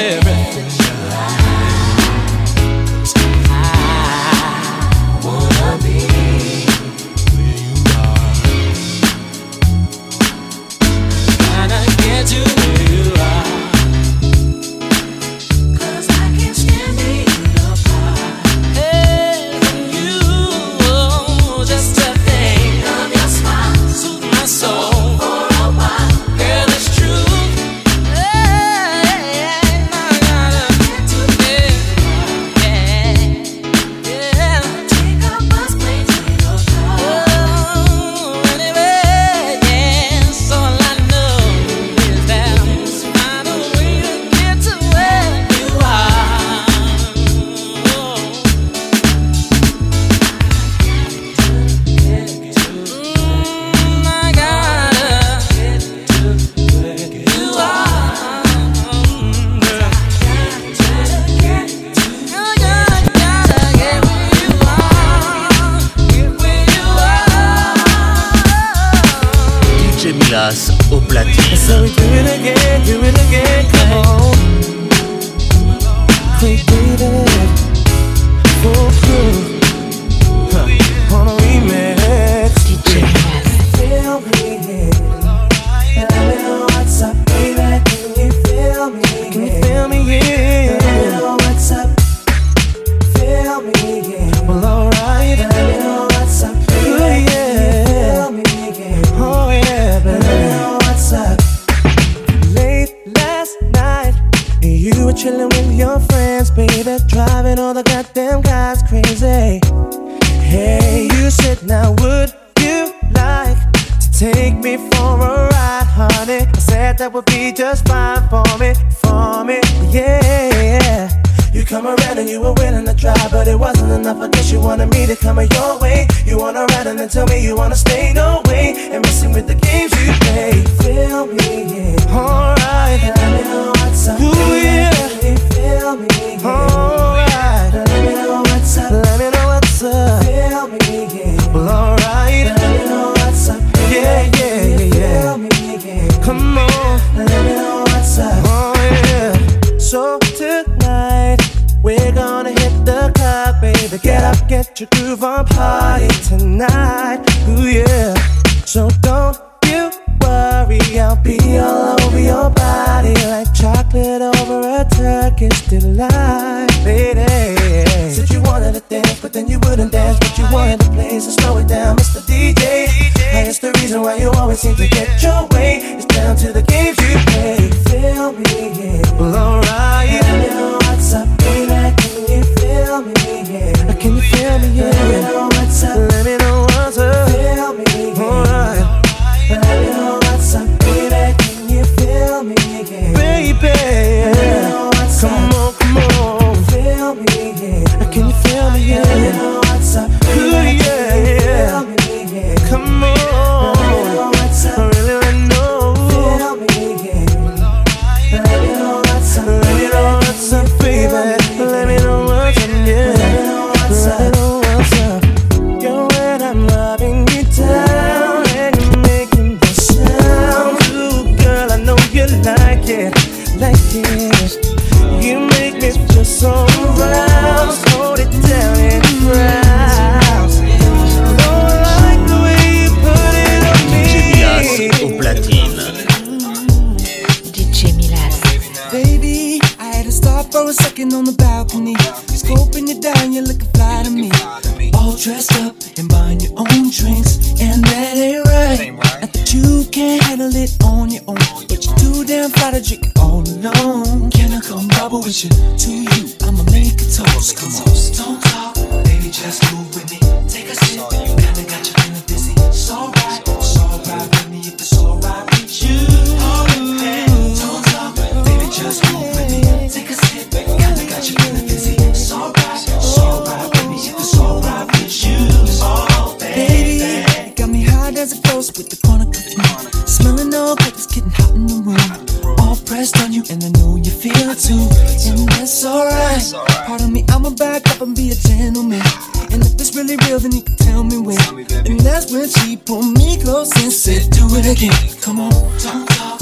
everything. Baby, coming your way. You wanna ride and then tell me you wanna stay. wouldn't dance, but you wanted to play, so slow it down, Mr. DJ. And it's the reason why you always seem to get your attention to you. I'ma make a toast. Come on. Don't talk, baby, just move with me. Take a sip. Kinda got dizzy. With me if it's with you. Hold it, don't talk, baby, just move with me. Take a sip. Kinda got your alright. Right. Pardon me, I'ma back up and be a gentleman. And if it's really real, then you can tell me when. Tell me, and that's when she pulled me close and said, Do it again. Come on, talk.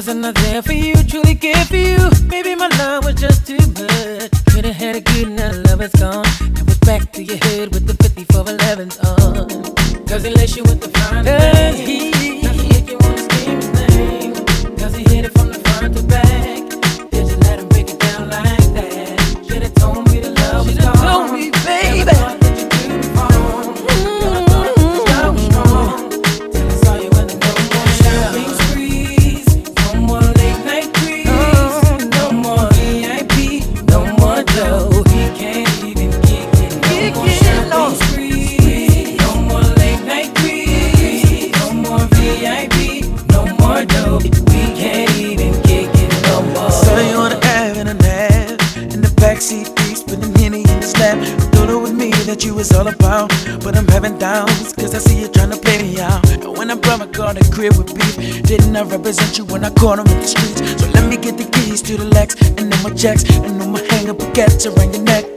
wasn't I there for you, truly care for you. Maybe my love was just too much. Could've had a good, now love is gone. Now it's back to your head with the 54 11s on. Cause unless you with the fine, represent you when I corner in the streets. So let me get the keys to the Lex and then my checks. And then my hanger baguette around your neck.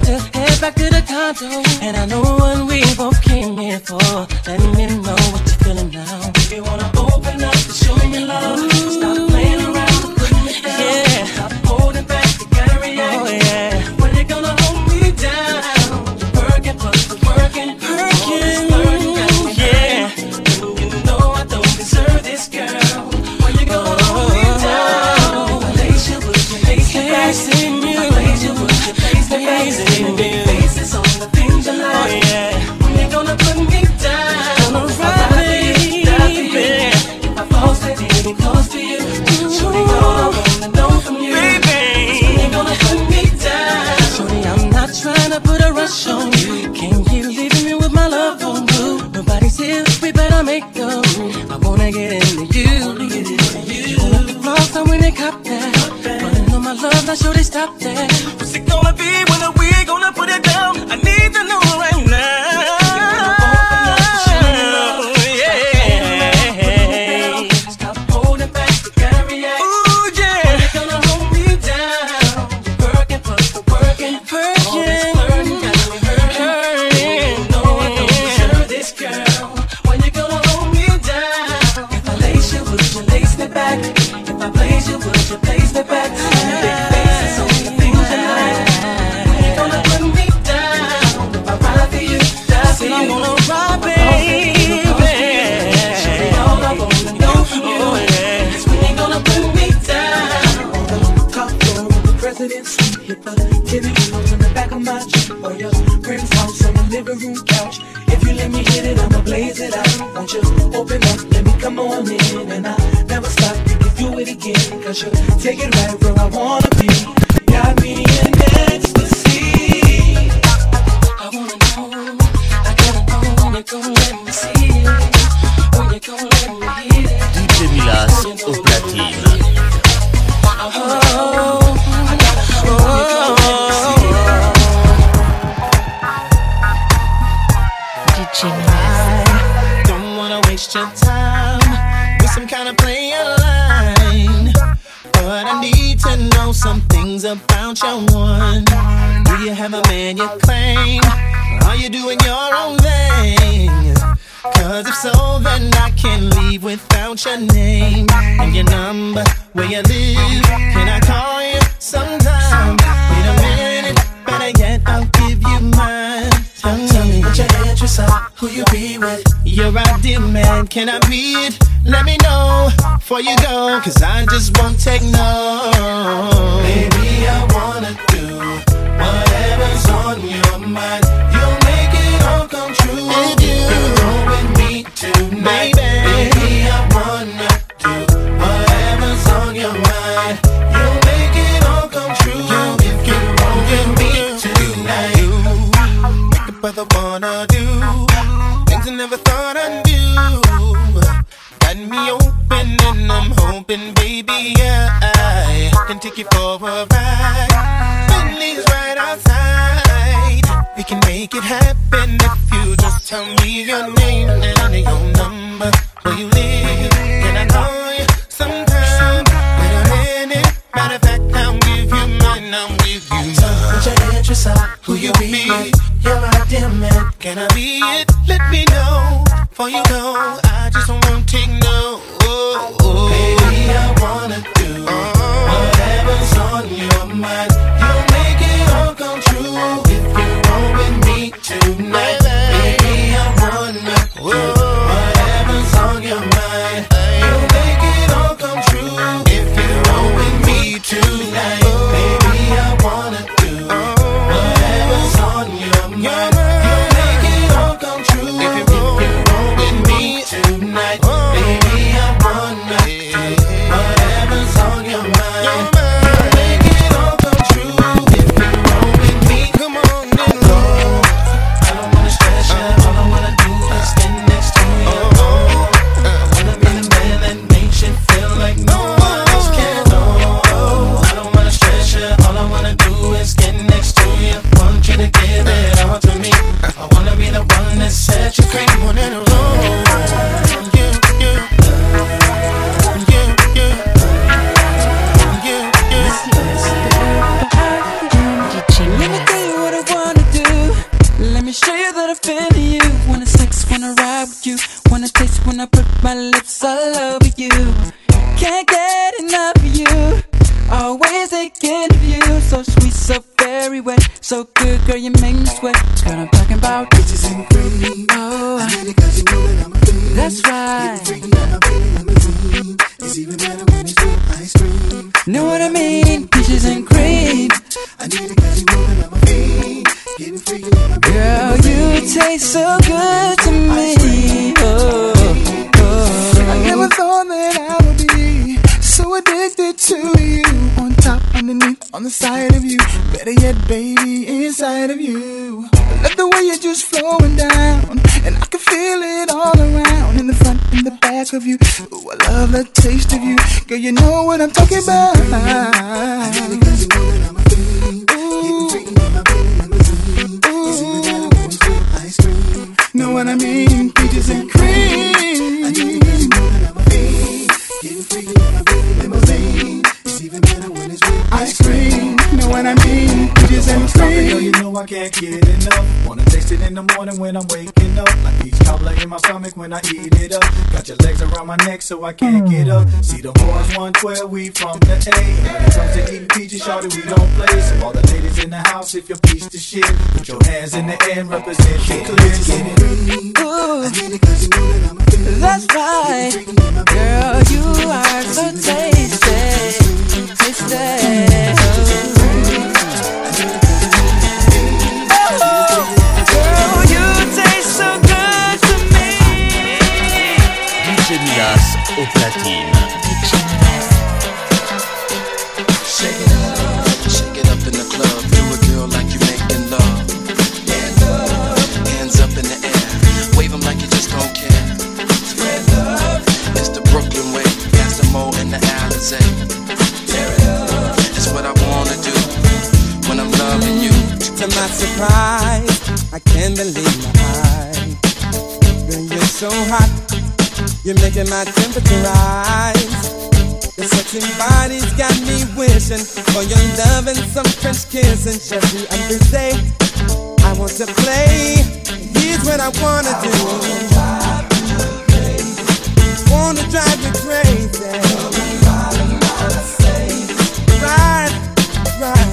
about to head back to the condo. And I know what we both came here for. Let me know what you're feeling now. If you wanna open up and show me love, Ooh. stop playing around and me down. Stop holding back, to. Oh, yeah. When you gonna hold me down? Working, working, working pleasing. Gonna give you faces on the things you like. Oh, yeah. When they gonna put me down. Gonna ride me. If I fall, stay really close to you. Surely all I wanna know from you. Baby. When they gonna put me down. Surely I'm not trying to put a rush on you. Can you leave me with my love on blue? Nobody's here, we better make the move. I wanna get into you. I wanna get into you. Wrong time when they cop that. Running on my love, not sure they stop that. Take Let me know before you go, cause I just won't take no. Baby, I wanna do whatever's on your mind. You'll make it all come true if you go with me tonight. Baby. Tell me your name and I need your number, where you live. Can I call you sometime? Wait a minute. Matter of fact, I'll give you mine. I'll give you mine. Put your interest out. Who you be? You're my dear man. Can I be it? Let me know. For you know, Yet, baby, inside of you. I love the way you're just flowing down. And I can feel it all around. In the front, and the back of you. Ooh, I love the taste of you. Girl, you know what I'm talking about. Know what I mean? Peaches and cream. And girl, you know I can't get enough. Wanna taste it in the morning when I'm waking up. Like peach cobbler in my stomach when I eat it up. Got your legs around my neck so I can't get up. Hmm. See the boys 112, we from the A. When it comes to eating peaches, shorty, we don't play. So all the ladies in the house, if you're piece of shit, put your hands in the air and represent the clear. Get it? Ooh, I need it 'cause you know that I'm a fiend. that's right. Girl, you are so tasty. Tasty. Au platine. Shake it up, shake it up in the club. Do it, girl, like you making love. Hands up, in the air. Wave 'em like you just don't care. Spread love. It's the Brooklyn way. Got some more in the Alizé. Tear it up. It's what I wanna do when I'm loving you. To my surprise, I can't believe my eyes. Girl, you're so hot, you're making my temperature rise. Your sexy body's got me wishing for your love and some French kissing. Just you understand, I want to play. Here's what I wanna do. Wanna drive you crazy. Right, right.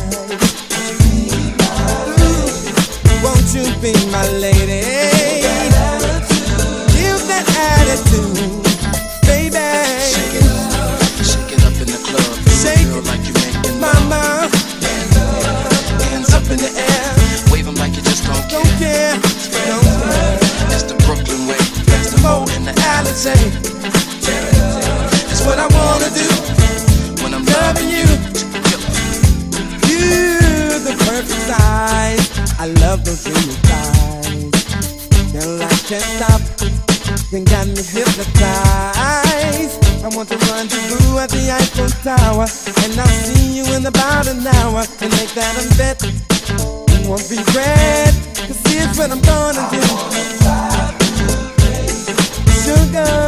Won't you be my lady? Tear. It's what I wanna do when I'm loving you. You're the perfect size. I love those dreamy thighs. Girl, I can't stop. You got me hypnotized. I want to run to through at the Eiffel Tower, and I'll see you in about an hour, and make that a bet. You won't regret, cause here's what I'm gonna do. Sugar.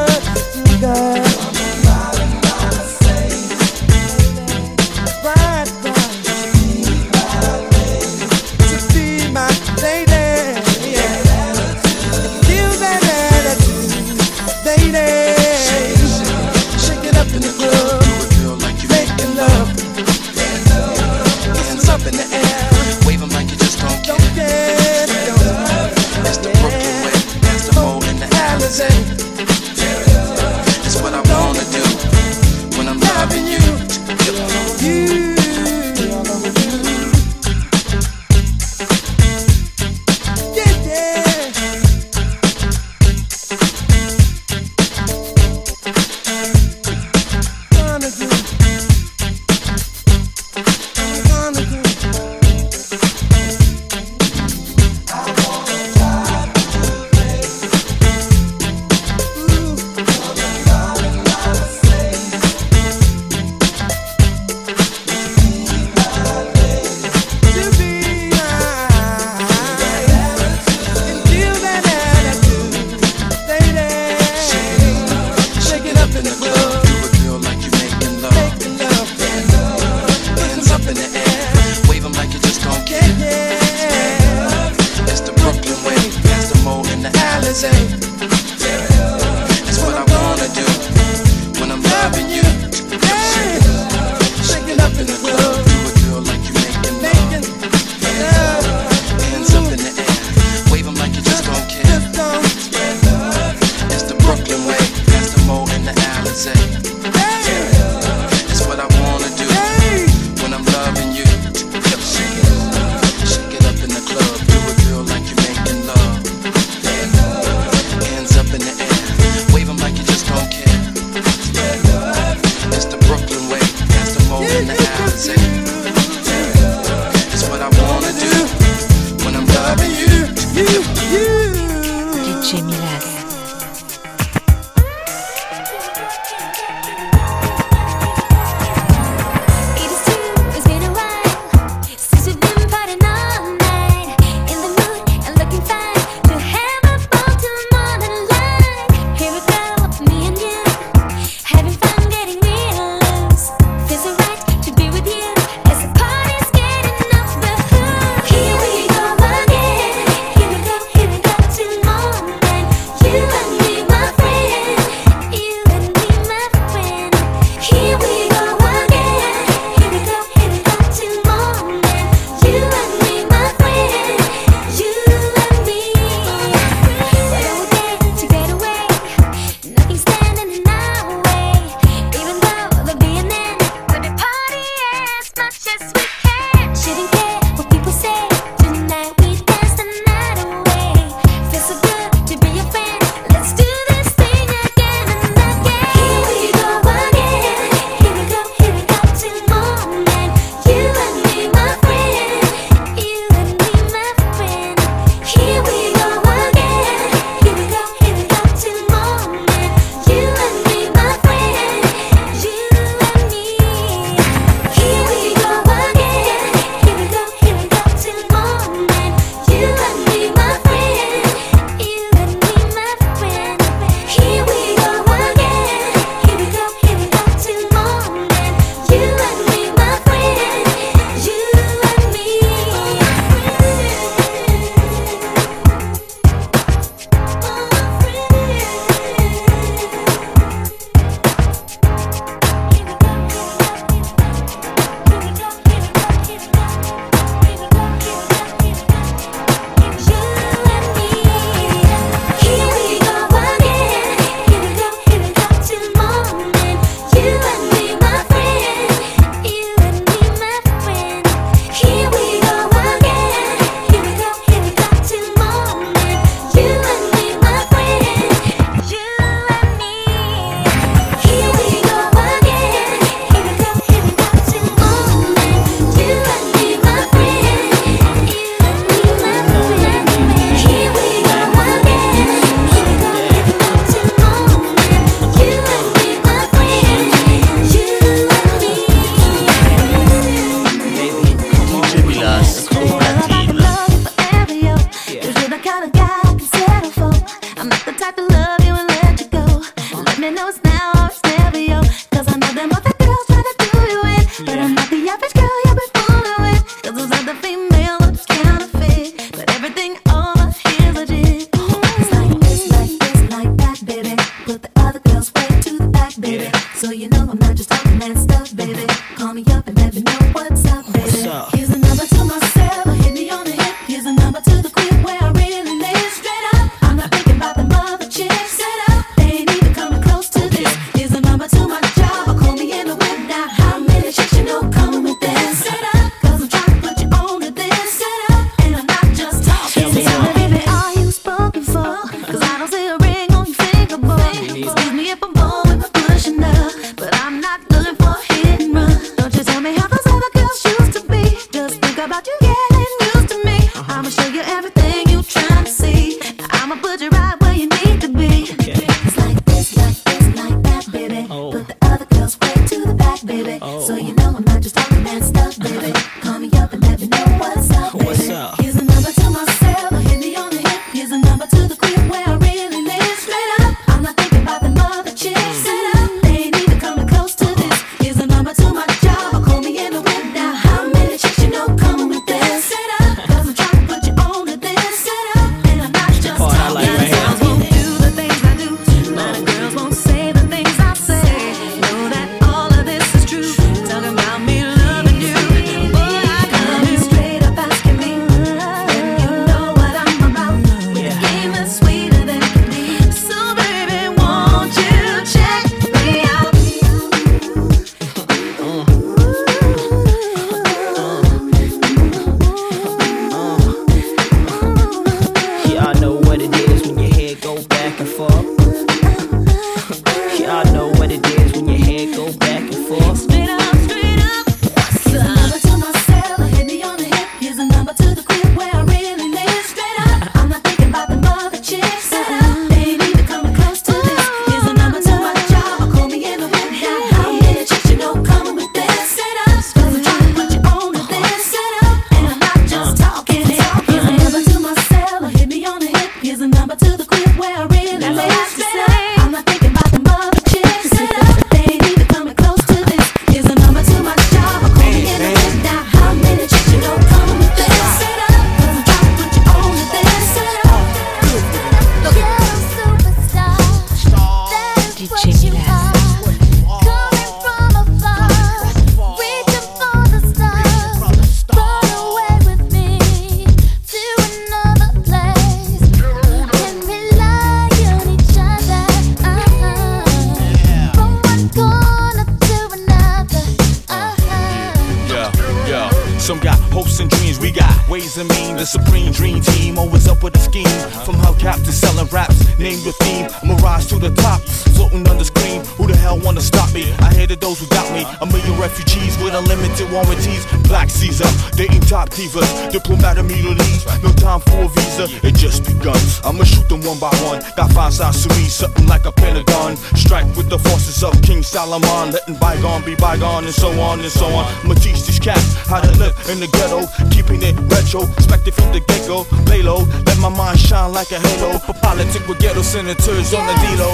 And so on. I'ma teach these cats how to live in the ghetto, keeping it retro. Expected from the get go, lay low, let my mind shine like a halo. For politics with ghetto senators on the D-Lo.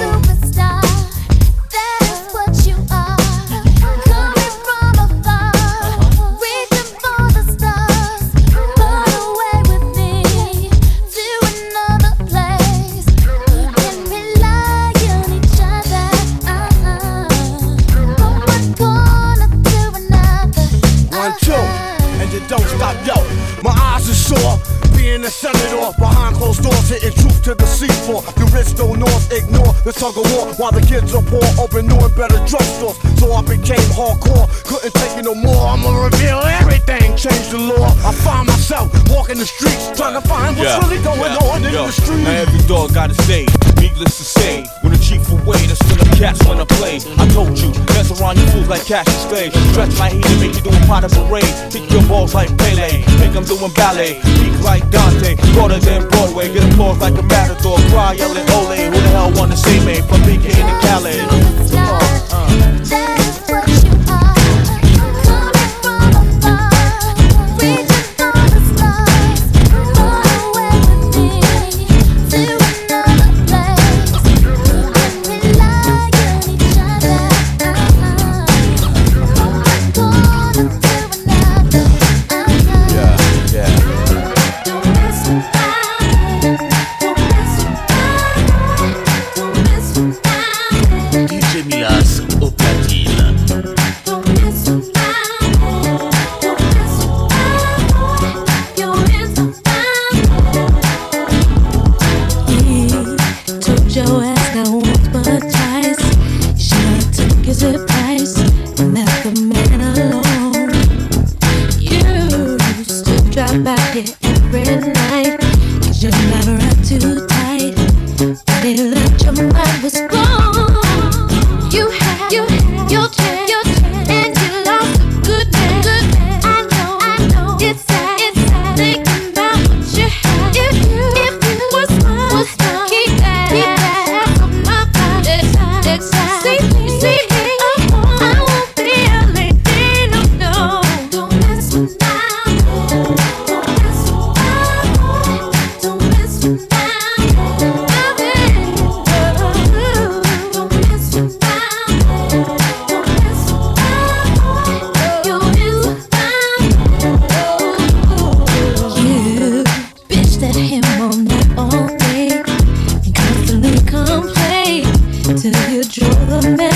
One, senator behind closed doors, hitting truth to the C4. The rich don't north ignore the tug of war while the kids are poor, open new and better drugstores. So I became hardcore, couldn't take it no more. I'ma reveal everything, change the law. I find myself walking the streets, trying to find what's really going yeah, on in yo. the streets. Now every dog got a stage. Needless to say, when the chief away, that's still a cats wanna play. I told you, mess around you fools like Cassius Clay. Stretch my heat and make you do a pot of parade. Kick your balls like Pele, make them doing ballet. Peak like Dante, broader than Broadway. Get applause like a matador. Cry yelling ole. Who the hell wanna see me from BK to Calais? DJ Milas till you draw the man.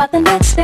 About the next